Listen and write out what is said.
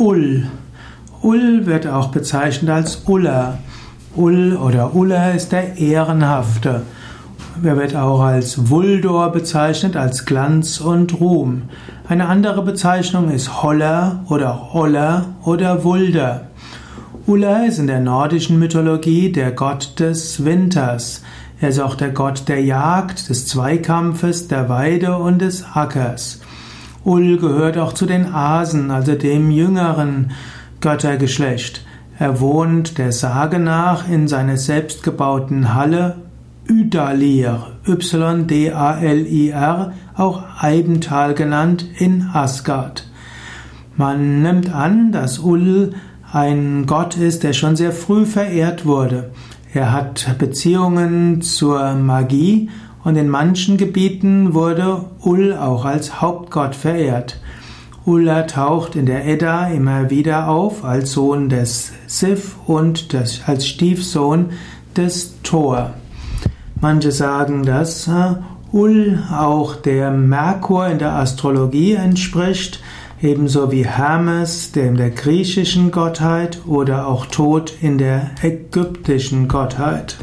Ul. Ul wird auch bezeichnet als Uller. Ul oder Uller ist der Ehrenhafte. Er wird auch als Wuldor bezeichnet, als Glanz und Ruhm. Eine andere Bezeichnung ist Holler oder Holler oder Wulder. Uller ist in der nordischen Mythologie der Gott des Winters. Er ist auch der Gott der Jagd, des Zweikampfes, der Weide und des Ackers. Ul gehört auch zu den Asen, also dem jüngeren Göttergeschlecht. Er wohnt der Sage nach in seiner selbstgebauten Halle Ydalir, Y-D-A-L-I-R, auch Eibental genannt, in Asgard. Man nimmt an, dass Ul ein Gott ist, der schon sehr früh verehrt wurde. Er hat Beziehungen zur Magie und in manchen Gebieten wurde Ul auch als Hauptgott verehrt. Ulla taucht in der Edda immer wieder auf als Sohn des Sif und des, als Stiefsohn des Thor. Manche sagen, dass äh, Ul auch der Merkur in der Astrologie entspricht, ebenso wie Hermes, dem der griechischen Gottheit, oder auch Tod in der ägyptischen Gottheit.